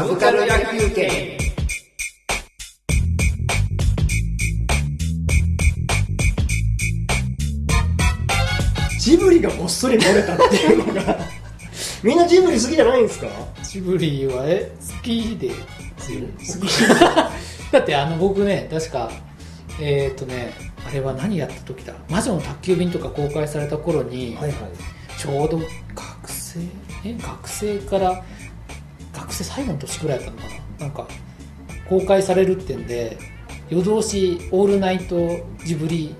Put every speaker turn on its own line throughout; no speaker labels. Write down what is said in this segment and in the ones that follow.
サブカル野球券
ジブリがごっそり漏れたっていうのが。みんなジブリ好きじゃないんですか？
ジブリはえ好きで。好き。だってあの僕ね確かえっ、とねあれは何やった時だ？魔女の宅急便とか公開された頃に、
はいはい。
ちょうど学生え学生から学生最後の年くらいだったのかな。なんか公開されるってんで夜通しオールナイトジブリ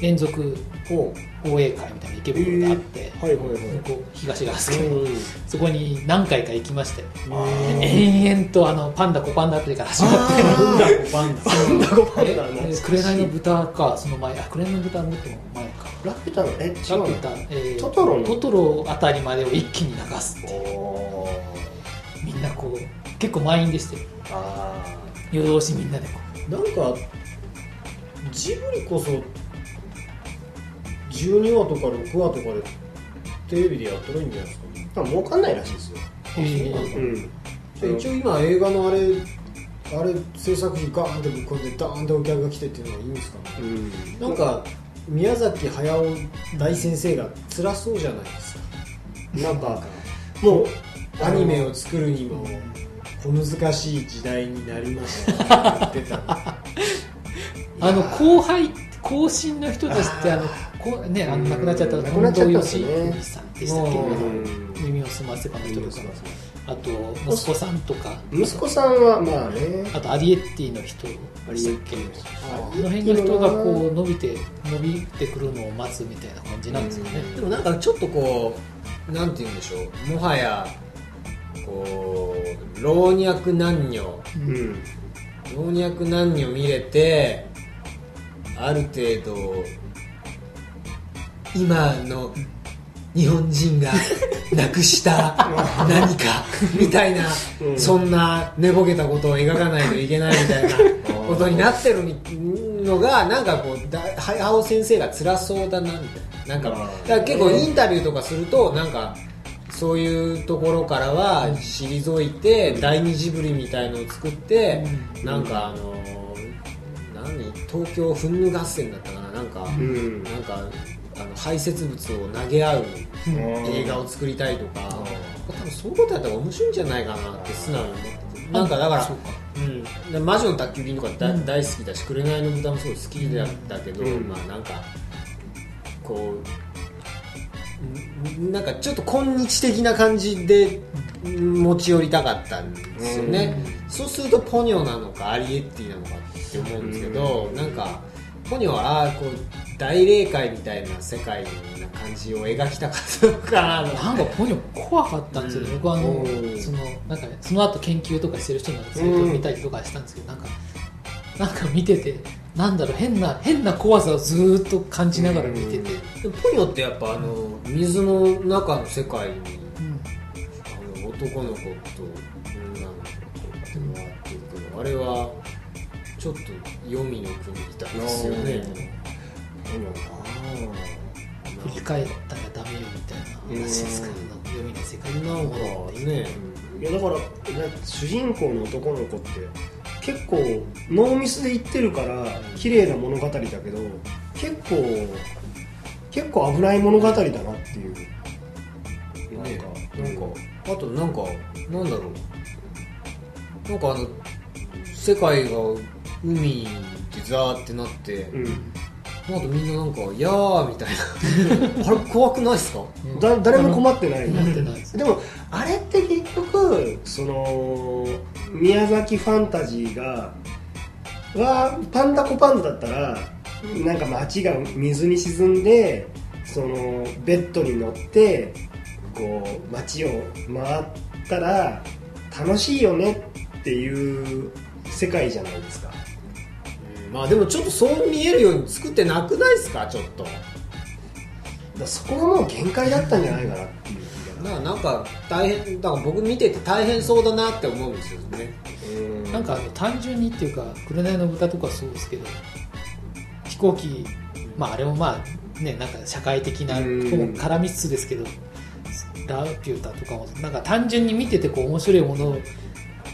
連続
ほ
放映会みたいな池袋があって、
うはいはいはい。
向こう東側ですけど、
うん。
そこに何回か行きまして
あ
延々とあのパンダコパンダあたりから始まって。
なんだパンダ。パンダゴパン
え
ダの
え紅の豚かその前あ紅の豚のもっと前か。
ラピュタのえ違う
ラピュタ、えー
トトロの？
トトロあたりまでを一気に流すっていう。
お
みんなこう結構満員でしたよ
あ
夜通しみんなでこ
なんかジブリこそ12話とか6話とかでテレビでやってるんじゃないですか儲かんないらしいですよ。
う、え。
うん一応今映画のあれあれ制作費ガーンってぶっ込んでダーンってお客が来てっていうのがいいんですかね、なんか宮崎駿大先生が辛そうじゃないですか。なんかもうアニメを作るにも小難しい時代になりましたって言ってた。
あの後輩後進の人たちってあのこうねあの亡くなっちゃった
亡くなっちゃったんです
近藤義さんでしたっけ
うん。
耳を澄ませばの人とかあと息子さんとか。
息子さんはまあね。
あとアリエッティの人でしたっけ
あ
あの辺の人がこう伸びて伸びてくるのを待つみたいな感じなんですかね。
でもなんかちょっとこうなんて言うんでしょう。もはやこう老若男女。
うん
老若男女見れてある程度今の日本人がなくした何かみたいな、
うん。
そんな寝ぼけたことを描かないといけないみたいなことになってるのがなんかこうだ早尾先生が辛そうだなみたいな。なんかだから結構インタビューとかするとなんかそういうところからは退いて第二ジブリみたいのを作って、なんかあの何？東京憤怒合戦だったかな？なんか、
うん。
なんかあの排泄物を投げ合う映画を作りたいとか、多分そういうことやったら面白いんじゃないかなって素直に思ってて。なんかだから
そう
ん、で魔女の宅急便とか大好きだし「紅の豚」もすごい好きだったけど、
うん。
まあなんかこうんなんかちょっと今日的な感じでうん持ち寄りたかったんですよね、そうするとポニョなのかアリエッティなのかって思うんですけど、なんかポニョはああこう大霊界みたいな世界な感じを描きたかったのかな
なんかポニョ怖かったんですよね、
うん
僕はあの
うん。
そのなんかその後研究とかしてる人のサイトを見たりとかしたんですけど、なんかなんか見ててなんだろう変な変な怖さをずーっと感じながら見てて、
でもポニョってやっぱあの水の中の世界に
うん。
あの男の子と女の子っていうのがあってるけどあれはちょっと黄泉の国みたいですよね。
振り返ったらダメよみたいな話ですから、
うん。
読みの世界
なんかね。
いやだからね主人公の男の子って結構ノーミスで言ってるから綺麗な物語だけど結構結構危ない物語だなっていう。なん
ね。
か、
なんかあとなんかなんだろう。なんかあの世界が海でザーってなって、
うん。
なんかみんななんか「やー」みたいな。あれ怖くないですか？
うん
だ誰も困ってない。
困ってないです
でもあれって結局その宮崎ファンタジーがはパンダコパンダだったらなんか街が水に沈んでそのベッドに乗ってこう街を回ったら楽しいよねっていう世界じゃないですか。
まあでもちょっとそう見えるように作ってなくないですかちょっと。
だそこがもう限界だったんじゃないかなっていう
だからなんか大変だから僕見てて大変そうだなって思うんですよね。
うん
なんかあの単純にっていうか「紅の豚」とかそうですけど飛行機まああれもまあねなんか社会的な絡みつつですけどラピュータとかもなんか単純に見ててこう面白いもの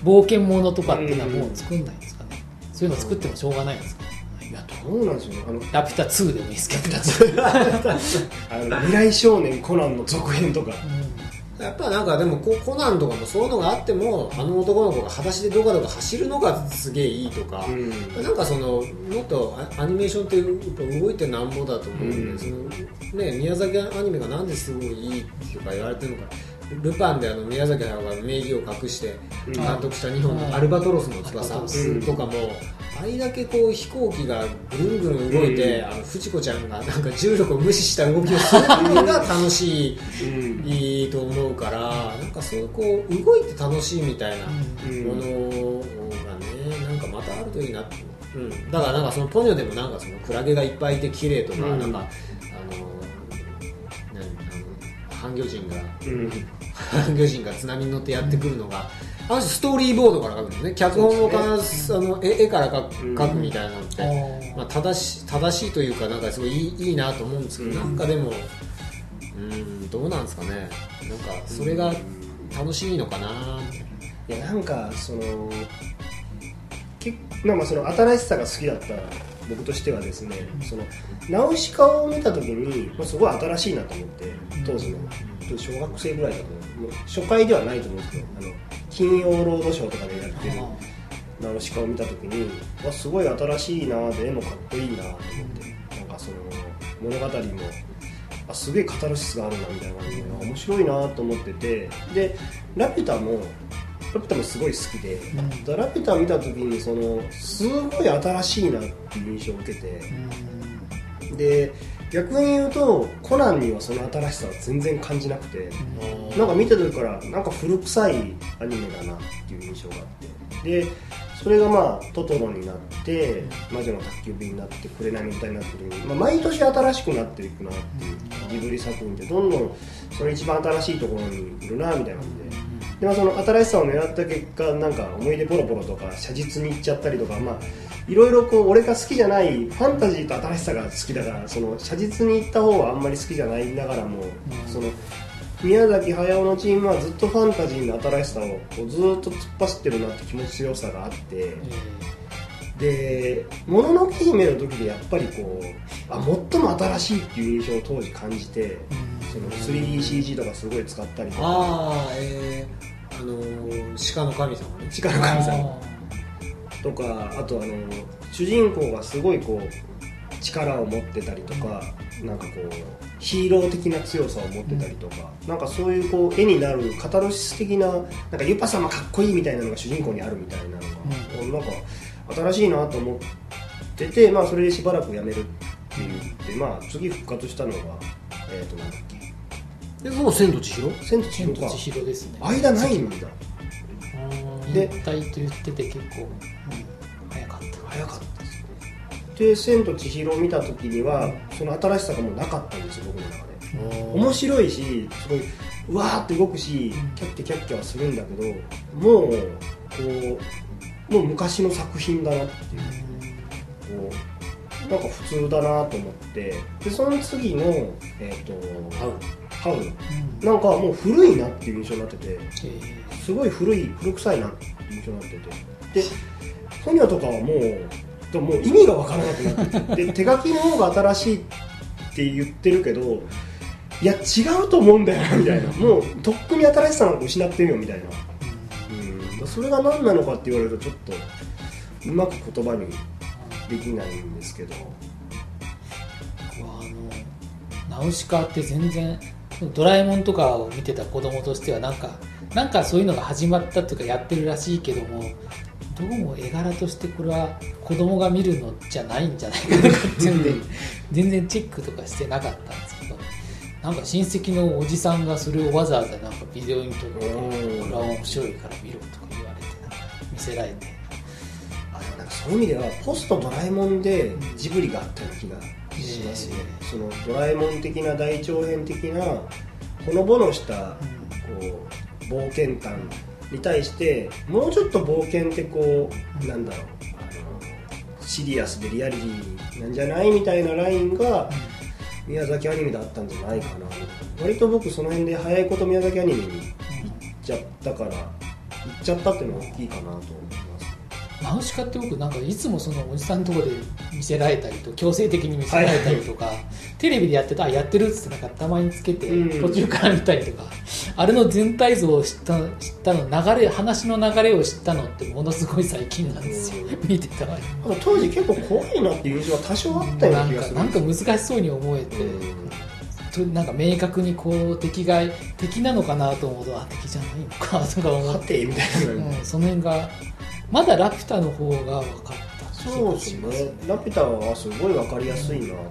冒険ものとかっていうのはもう作んないんですかね、そういうの作ってもしょうがないんですかね。
いやどうなんですよねあの
ラピュタ2でもいいですけど。
あの未来少年コナンの続編とか
やっぱなんかでもこコナンとかもそういうのがあってもあの男の子が裸足でどかどか走るのがすげえいいとか、
うん。
なんかそのもっとアアニメーションってやっぱ動いてなんぼだと思うんで、
うん。
そのね、宮崎アニメがなんですごいいいとか言われてるのかルパンであの宮崎駿が名義を隠して
うん。
監督した日本のアルバトロスの翼
うん
とかもあれだけこう飛行機がぐるんぐるん動いて、
うん
あの藤子ちゃんがなんか重力を無視した動きをするのが楽しい。
うん
いいと思うからなんかそういうこう動いて楽しいみたいなものがねなんかまたあるといいなって、うん、だからなんかそのポニョでもなんかそのクラゲがいっぱいいて綺麗とか、
うん
なんかあの何あの半魚人が半魚人が津波に乗ってやってくるのが、あの人ストーリーボードから書くんですね。脚本をか、あの絵絵から描くみたいなのって、まあ、正し正しいというかなんかすごいいいいいなと思うんですけど、
うん。
なんかでもうんどうなんですかね。なんかそれが楽しいのかなって。
いやなんかそのけなんかその新しさが好きだった僕としてはですねそのナウシカを見た時にまあすごい新しいなと思って当時の。小学生ぐらいだと思う。初回ではないと思うんですけどあの金曜ロードショーとかでやってるナウシカを見た時にわすごい新しいなで絵もかっこいいなと思ってなんかその物語もあすげえカタルシスがあるなみたいな面白いなと思っててでラピュタもラピュタもすごい好きで、
ん。
だラピュタ見た時にそのすごい新しいなっていう印象を受けて。で逆に言うとコナンにはその新しさは全然感じなくて、なんか見てる時からなんか古臭いアニメだなっていう印象があって。でそれがまあトトロになって魔女の宅急便になって紅の歌になってる時に、まあ、毎年新しくなっていくなっていうジブリ作品ってどんどんその一番新しいところにいるなみたいな感じで。でまあ、その新しさを狙った結果なんか思い出ポロポロとか写実に行っちゃったりとかまあいろいろこう俺が好きじゃないファンタジーと新しさが好きだからその写実に行った方はあんまり好きじゃないながらも、その宮崎駿のチームはずっとファンタジーの新しさをこうずっと突っ走ってるなって気持ちよさがあってで「もののけ姫」の時でやっぱりこうあ最も新しいっていう印象を当時感じてその 3DCG とかすごい使ったりとか。
ああえー、あのー鹿の神様ね。
力の神様。とかあとあの主人公がすごいこう力を持ってたりとかなんかこうヒーロー的な強さを持ってたりとか、なんかそういうこう絵になるカタルシス的ななんかユパ様かっこいいみたいなのが主人公にあるみたいなのが、なんか新しいなと思ってて、まあ、それでしばらくやめるって言って、まあ、次復活したのがえっ、となんだっけ？
でその千と千尋「
千と千尋か。
千尋ですね。
間ないんだ。
で
で
引退と言ってて結構、うん早かった。
早かったですで「千と千尋」を見た時にはその新しさがもうなかったんですよ僕の中で。面白いしすごいうわーって動くしキャッキャキャッキャはするんだけどもうこうもう昔の作品だなっていう。こうなんか普通だなと思って。でその次のえっ、と
ハウ
ハウル
うん。
なんかもう古いなっていう印象になってて
えー。
すごい古い古臭いなっていう印象になってて。で ソニアとかはもうでももう意味がわからなくなってて。で手書きの方が新しいって言ってるけどいや違うと思うんだよなみたいな。もうとっくに新しさなんか失ってるよみたいな。うん。それが何なのかって言われるとちょっとうまく言葉にできないんですけど。
僕はあのナウシカって全然 ドラえもんとかを見てた子供としてはなんかなんかそういうのが始まったというかやってるらしいけどもどうも絵柄としてこれは子供が見るのじゃないんじゃないかとかっていうんで 全然チェックとかしてなかったんですけどなんか親戚のおじさんがそれをわざわざなんかビデオに撮ってこ
うん。
れは面白いから見ろとか言われてなんか見せられて。
あでもなんかそういう意味ではポストドラえもんでジブリがあったような気がしますね、
え
そのドラえもん的な大長編的なほのぼのしたこう冒険感に対してもうちょっと冒険ってこうなんだろうシリアスでリアリティなんじゃないみたいなラインが宮崎アニメだったんじゃないかな。割と僕その辺で早いこと宮崎アニメに行っちゃったから行っちゃったっていうのが大きいかなと思います。
ナウシカって僕なんかいつもそのおじさんのとこで見せられたりと強制的に見せられたりとか、テレビでやってたあやってるっつってなんかたまにつけて
うん。
途中から見たりとか、あれの全体像を知った知ったの流れ話の流れを知ったのってものすごい最近なんですよ、見てたわ。り
あと当時結構怖いなっていう印象は多少あったよう
な
なん気がする。
かなんか難しそうに思えて、となんか明確にこう敵が敵なのかなと思うとあ敵じゃないのかとか思って
みたいな、
うん、その辺がまだラピュタの方が分かった。
そうですね。ラピュタはすごい分かりやすいな、なんか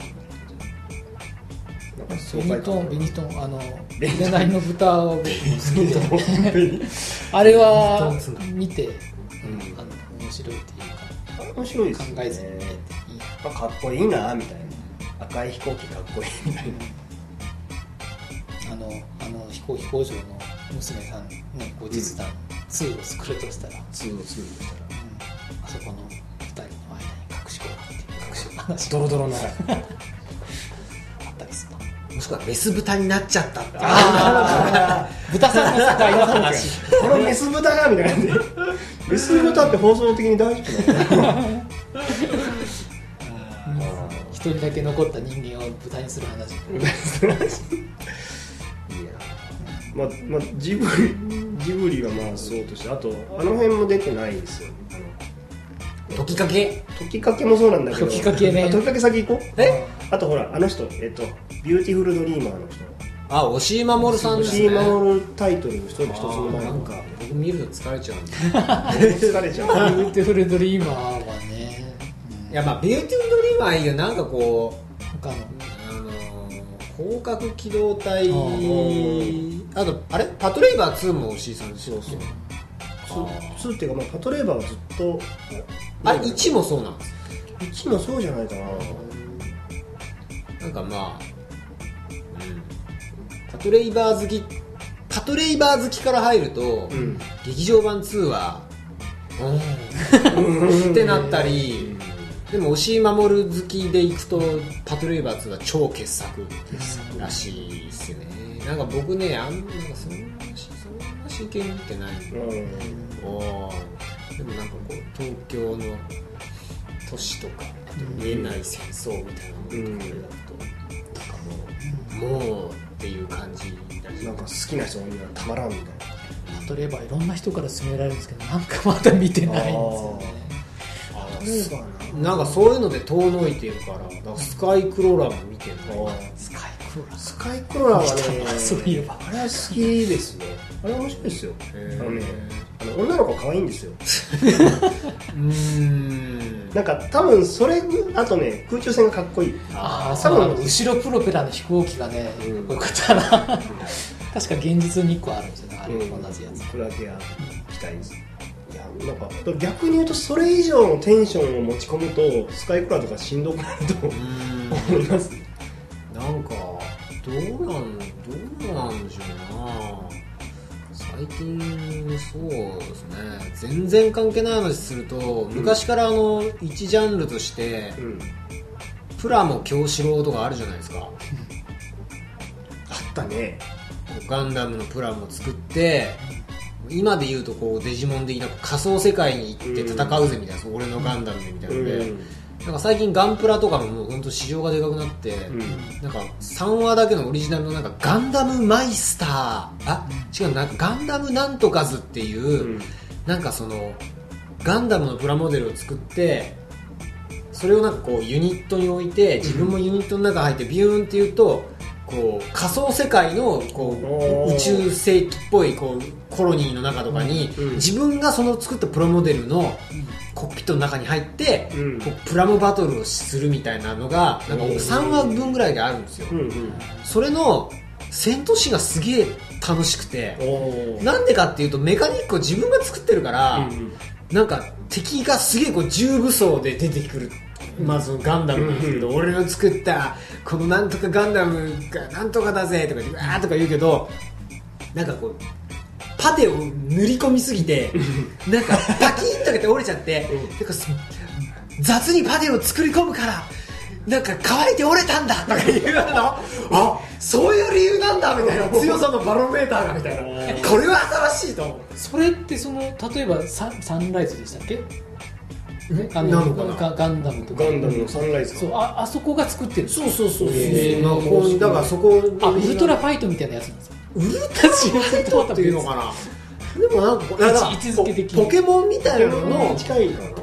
ベ
爽
ニトン、ベニトン、あの、の豚をあれは見て、
うん。
あの面白いっていう
面白いです
か、
ね
考えずに見えていい。
まあかっこいいなみたいな。赤い飛行機かっこいいみたいな。
あの、あの飛行飛行場の娘さんの後日談2を作るとしたら、うん
通を作るとしたら。
あそこの二人の間に隠し子がっていう隠し話。
ドロドロな
あったりする。の。
もしくはメス豚になっちゃった。っていう
あ
豚さんの世界の話。
このメス豚がみたいな感じで。メス豚って放送的に大丈夫なの
一人だけ残った人間を豚にする話。
まあまあジブリジブリはまあそうとしてあとあの辺も出てないんですよ。
時かけ？
時かけもそうなんだけど。
時かけね
あ時かけ先行こう？
え？
あとほらあの人えっとビューティフルドリーマーの人。
あ押井守さんです
吉井
ね
守タイトル一人一つ
あ
の前
ーなんか。僕見ると疲れちゃうんで
疲れちゃう。
ビューティフルドリーマーはね、
いやまあビューティフルドリーマーいいよ。なんかこう
他の、
あのー攻殻機動隊。
あ
あとあれ？パトレイバー2も押井さんですよ
そう。
あ
ツーっていうか、まあ、パトレイバーはずっと
あ1もそうなんです。
1もそうじゃないかな。
なんかまあ、うん、パトレイバー好きパトレイバー好きから入ると、
うん。
劇場版2はうんってなったり でも押井守好きでいくとパトレイバー2は超傑作らしいですよね。なんか僕ねあんなんかそんなしそんな真剣に見てない。んで
うん
でもなんかこう東京の都市とかあと見えない戦争みたいなものとかとなんかもうもうっていう感じだし
なんか好きな人にはたまらんみたいな。
例えばいろんな人から勧められるんですけどなんかまだ見てない。んですよね
パトレーバーな
なんかそういうので遠のいてるからだからスカイクローラーも見てる。の
スカイクローラー。
スカイクローラーはね
そういえば。
あれは好きですね。あれ面白いですよ。あのねあの女の子可愛いんですよ。
うーん。
なんか多分それあとね空中戦がかっこいい。
ああ
多分
後ろプロペラの飛行機がね、
うん。
よかったな確か現実に1個あるんですよねあれ、
うん
同じやつ
これだけは期待ですいやなんか逆に言うとそれ以上のテンションを持ち込むとスカイクラとかしんどくなると
うーん
思います。
なんかどうなんどうなんでしょうな。最近そうですね。全然関係ない話すると、昔からあの一ジャンルとして
うん
プラモ京志郎とかあるじゃないですか。
あったね。
ガンダムのプラモを作って今で言うとこうデジモン的な仮想世界に行って戦うぜみたいな、俺のガンダムでみたいなので、
うん。
なんか最近ガンプラとかももう本当市場がでかくなって、
うん。
なんか3話だけのオリジナルのなんかガンダムマイスターあ違うなんかガンダムなんとかずっていう、
うん。
なんかそのガンダムのプラモデルを作ってそれをなんかこうユニットに置いて自分もユニットの中入ってビューンって言うとこう仮想世界のこう宇宙世紀っぽいこうコロニーの中とかに
うん
自分がその作ったプラモデルのコックピットの中に入って
うん。
こうプラモバトルをするみたいなのがなんか
うん
3話分ぐらいであるんですよ。
うんうん。
それの戦闘シーンがすげえ楽しくてなんでかっていうとメカニックを自分が作ってるから、
うんうん。
なんか敵がすげえこう重武装で出てくるまずガンダムなんですけど、
うん。
俺の作ったこのなんとかガンダムがなんとかだぜとか言ってわーとか言うけどなんかこうパテを塗り込みすぎてなんかパキッとかって折れちゃって、
うん。
なんかす雑にパテを作り込むからなんか乾いて折れたんだとか言うの。あそういう理由なんだみたいな強さのバロメーターがみたいな。これは新しいと思う。
それってその例えばササンライズでしたっけ？あ
なのかな。
ガガンダムとか。
ガンダムのサンライズ
そうああそこが作ってる
そうそうそうそう、だからそこ
あウルトラファイトみたいなやつなんですか？
ウルトラファイトっていうのかな？でもなんか
位置づけ的に。
ポケモンみたいなのの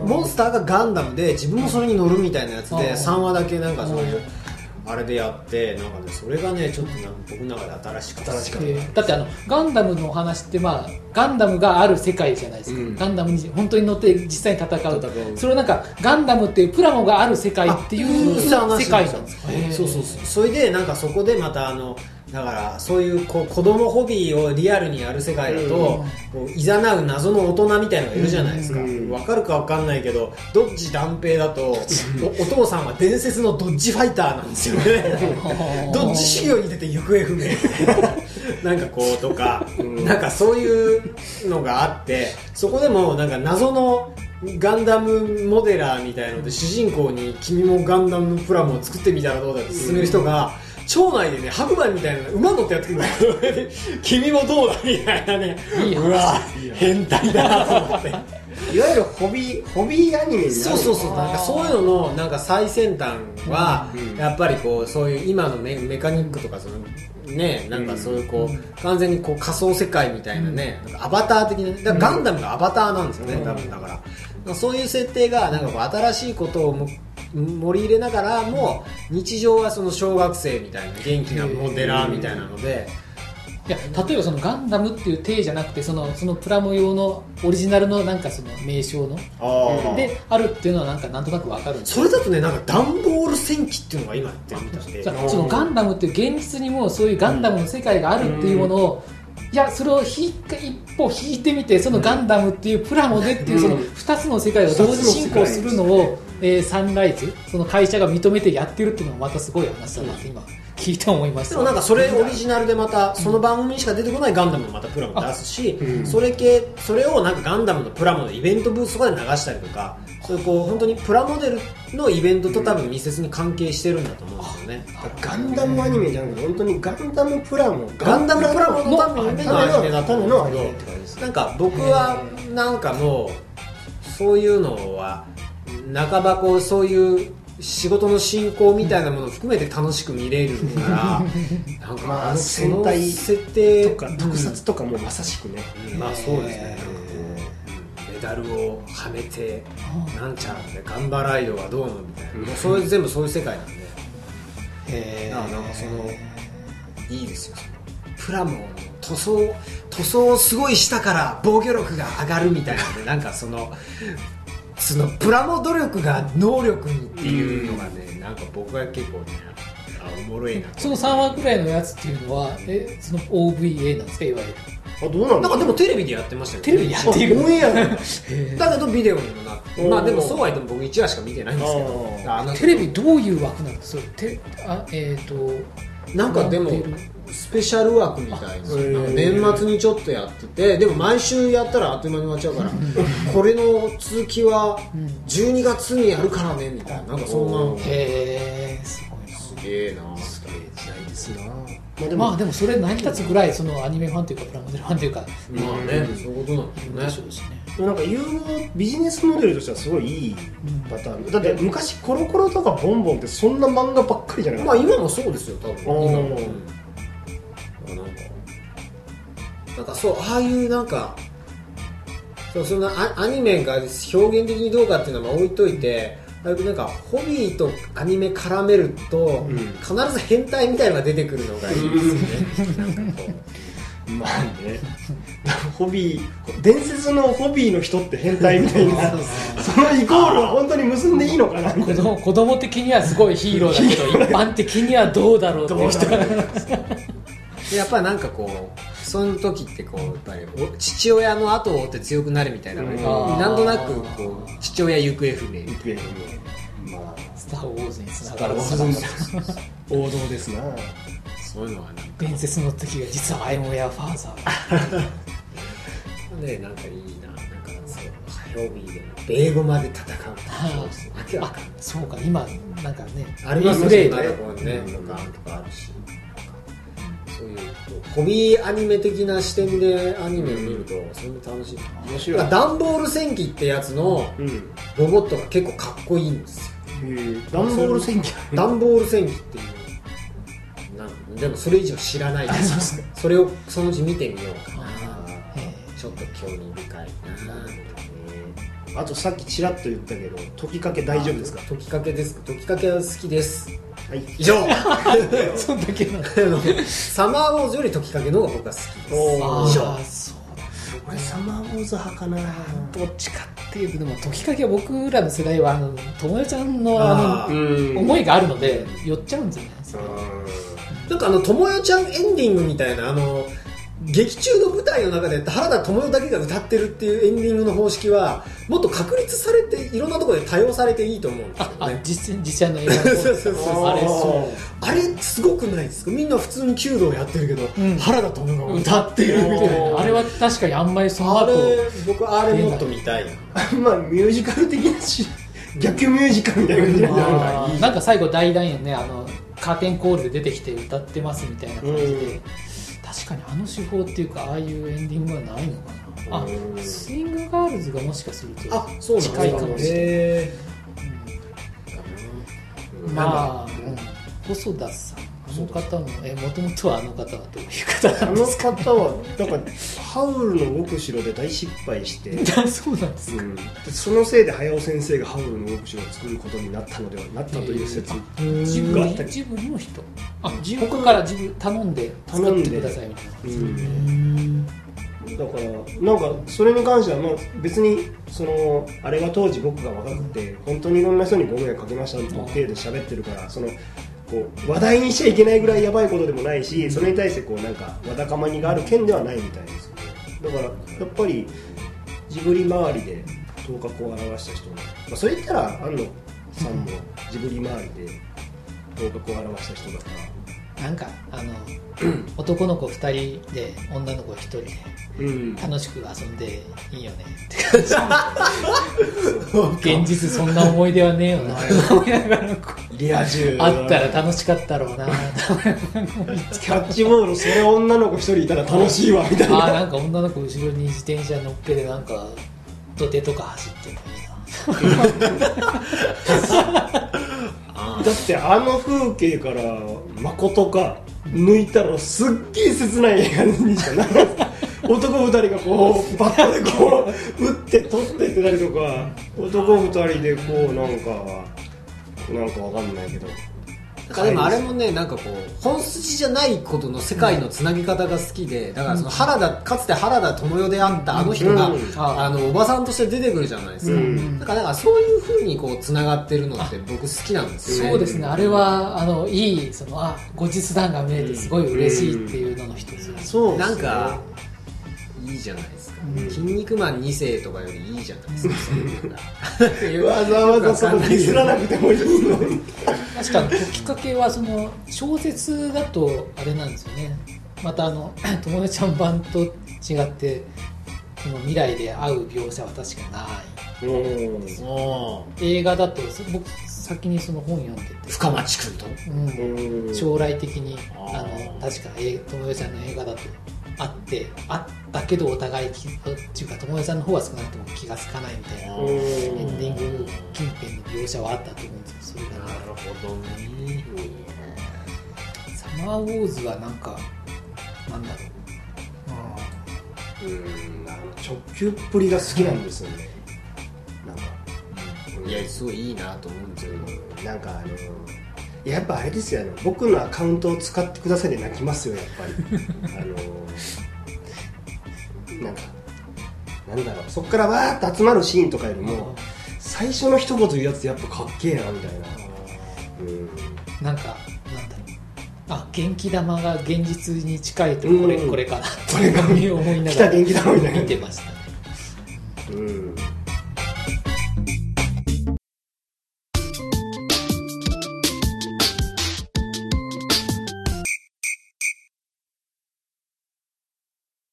モンスターがガンダムで自分もそれに乗るみたいなやつで
あー。
3話だけなんかそういうあれでやってなんかねそれがねちょっとなんか僕の中で新しかった
新しかっ
えーだってあのガンダムのお話って、まあ、ガンダムがある世界じゃないですか、
うん。
ガンダムに本当に乗って実際に戦う。
戦う。
それをなんかガンダムっていうプラモがある世界っていう世界なんですか、へー
そうそうそう。それでなんかそこでまたあのだからそういうこう子供ホビーをリアルにやる世界だと、いざなう謎の大人みたいのがいるじゃないですか、
うん
わかるかわかんないけどドッジ断平だとおお父さんは伝説のドッジファイターなんですよね。ドッジ修行に出て行方不明。なんかこうとか、
うん。
なんかそういうのがあってそこでもなんか謎のガンダムモデラーみたいので主人公に君もガンダムプラモを作ってみたらどうだって勧める人が、町内でね白馬みたいな馬乗ってやってくるの。君もどうだみたいなね。
いい話。
うわ変態だなと思って。
いわゆるホビーホビーアニメ
そうそうそう。なんかそういうののなんか最先端は
うん
やっぱりこうそういう今のメメカニックとかそのねなんかそういうこう完全にこう仮想世界みたいなねなんかアバター的なねだからガンダムがアバターなんですよね多分だから。まあそういう設定がなんかこう新しいことをも盛り入れながらも日常はその小学生みたいな元気なモデラーみたいなので
いや例えばそのガンダムっていう体じゃなくてそのそのプラモ用のオリジナルのなんかその名称の
あ
であるっていうのはなんかなんとなくわかる
それだとねなんかダンボール戦記っていうのが今やってるみたいで。
そのガンダムっていう現実にもそういうガンダムの世界があるっていうものを、いやそれをひ一歩引いてみてそのガンダムっていうプラモでっていうその2つの世界を同時進行するのを、えーサンライズその会社が認めてやってるっていうのもまたすごい話だなって今聞いて思いました。
でもなんかそれオリジナルでまたその番組にしか出てこないガンダムをまたプラモ出すし、
うん。
それ系それをなんかガンダムのプラモのイベントブースとかで流したりとかそういうこう本当にプラモデルのイベントと多分密接に関係してるんだと思うんですよね、
ガンダムアニメじゃなくて本当にガンダムプラモ？
ガンダムプラモのためのアニメだと
たのアニメって感じです
なんか僕はなんかもうそういうのは半ばこうそういう仕事の進行みたいなものを含めて楽しく見れるから なんか
まあ
その設定
とか特撮とかもまさしくね。
うんまあそうですね、メダルをはめてなんちゃらでガンバライドはどうのみたいな、もうそれ全部そういう世界なんで。
へ
だからなんかそのいいですよ。プラモの塗装塗装をすごいしたから防御力が上がるみたいなのでなんかそのそのプラモ努力が能力にっていうのがね、なんか僕は結構ねあおもろいな
その3話くらいのやつっていうのはえその OVA なんですかいわゆる。
あどうなんだ
なんかでもテレビでやってましたよ
テレビでやっている
オンエア
だけどビデオにもなって。まあでもそうは言っても僕1話しか見てないんですけど。
テレビどういう枠なんですか？それ。てあえっ、と
なんかでもスペシャル枠みたいな。年末にちょっとやっててでも毎週やったらあっという間に終わっちゃうからこれの続きは12月にやるからねみたいななんかそんな。
へえすごい。な
すげえな。
すげえ時代ですなまあで
まあでもそれ成り立つぐらいそのアニメファンというかプラモデルファンというか。
まあねそういうことなんですよね。
でしょうしね
なんか融合ビジネスモデルとしてはすごいいいパターン。だって昔コロコロとかボンボンってそんな漫画ばっかりじゃなかった
まあ今もそうですよ多分。今も、うんなんかなんかそうああいうなんかそうそのアアニメが表現的にどうかっていうのはまあ置いといてあなんかホビーとアニメ絡めると、
ん。
必ず変態みたいのが出てくるのがいいですよね。なんかこ
まあね。ホビー伝説のホビーの人って変態みたいな。そのイコールは本当に結んでいいのかな。
子供子供的にはすごいヒーローだけど 一般的にはどうだろうっていう人
やっぱりなんかこうその時ってこうやっぱりお父親の後を追って強くなるみたいなのなんとなくこう父親行方不明。みたいな
まあ。
スター・ウォーズにつながる。
だから王道ですな
そういうのはなんか。
伝説の時が実はアイムウェアファーザー。
ねなんかいいななんかそうホビーでも米語まで戦うわけわかんない。
そうか今なんかね。
あります
プレイ
だこうね
うん
とかとかあるし。そういうホビーアニメ的な視点でアニメを見るとそんな楽しい。
面白い
ダンボール戦記ってやつの
うん。
ロボットが結構かっこいいんですよ。
ダンボール戦記
ダンボール戦記っていうでもそれ以上知らない。ですそれをそのうち見てみようかな。
え。
ちょっと興味深いな
あとさっきちらっと言ったけど解きかけ大丈夫ですか？
解きかけです。か解きかけは好きです。
はい。
以上。
え そんだけな
サマーウォーズより解きかけの方が僕は好きです。以上。
そうだ
俺サマーウォーズ派かな。
どっちかっていうとでも解きかけは僕らの世代はあの友よちゃんのあ
あ
の
ん
思いがあるので寄っちゃうんじゃないですか
なんかあの、ともよちゃんエンディングみたいな、あの、劇中の舞台の中で原田知世だけが歌ってるっていうエンディングの方式は、もっと確立されて、いろんなところで多用されていいと思うんですよね。
実実際の映画の
そうそうそうそう
あれそう
あれすごくないですか？みんな普通に弓道やってるけど、
ん
原田知世が歌
歌
ってるみたいな。
あれは確かにあんまりその後
あれ、僕あれもっと見たいな。
まあミュージカル的なし逆ミュージカルみたいな感じなんか
最後大団円ねあのカーテンコールで出てきて歌ってますみたいな感じで、
うん。
確かにあの手法っていうかああいうエンディングはないのかな。あ
うん。
スイングガールズがもしかすると近いかもしれない。
へ
うん。まあ、うん。細田さんあの方もえもともとはあの方はどういう方
あの
なんですか
方はなんかハウルの動く城で大失敗して、
あ そうなんですか、
うん。でそのせいで早尾先生がハウルの動く城を作ることになったのではなったという説、
ー
ジブリ
があった。り
ジブリの人？あ
ジブリ
他からジブリ頼んで。作ってくださいみたいな。
うん。だからなんかそれに関してはまあ別にそのあれが当時僕が若くて本当にいろんな人にご迷惑かけましたって程度喋ってるからそのこう話題にしちゃいけないぐらいやばいことでもないしそれに対してこうなんかわだかまりがある件ではないみたいですけどだからやっぱりジブリ周りで頭角を現した人、まあ、それ言ったら安野さんもジブリ周りで頭角を現した人だから
なんかあの男の子2人で女の子1人で
うん。
楽しく遊んでいいよねって感じ。現実そんな思い出はねえよな。
リア充。
あったら楽しかったろうな。
キャッチボールそれ女の子一人いたら楽しいわみたいな。
あーなんか女の子後ろに自転車乗っけてなんか土手とか走ってるのいいな
あ
だってあの風景から誠か抜いたらすっげえ切ない映画にしかな。らない男2人がこうバットでこう打って取ってってたりとか男2人でこうなんかなんかわかんないけど。
でもあれもねなんかこう本筋じゃないことの世界のつなぎ方が好きでだからその原田かつて原田知世であったあの人が、
うん。
あのおばさんとして出てくるじゃないですか、
うん。
だからそういうふうにこうつながってるのって僕好きなんですよね。
そうですね。あれはあのいいそのあ後日談が見れてすごい嬉しいっていうのの一つ。です、
そう
なんかいいじゃないですか、
うん。
筋肉マン2世とかよりいいじゃないですか、
わざわざそのディスらなくてもいいのに。
確かにきっかけはその小説だとあれなんですよね。またあの 友達ちゃん版と違ってその未来で会う描写は確かない。
うん。
お
映画だと僕先にその本読んでて、
深町君と。
うん。
うん。
将来的に
あ
の確かえ友達ちゃんの映画だとあってあったけどお互いきっていうか友達さんの方は少なくとも気が付かないみたいな。
うん
エンディング近辺の描写はあったと思うんですけどそれが。
なるほどね
サマーウォーズはなんかなんだろう
うんあの直球っぷりが好きなんですよね。なんか
いやすごいいいなと思うんですよ。
なんかあのやっぱあれですよあの僕のアカウントを使ってくださいで泣きますよやっぱり。あのなんかなんだろう。そこからわーっと集まるシーンとかよりも最初の一言言うやつやっぱかっけえなみたいな。うん。
なんかなんだろう。あ元気玉が現実に近いとこれ、
うん。
これかなこれが思いな
来た
がら
元気だみたいな。
見てましたね。
うん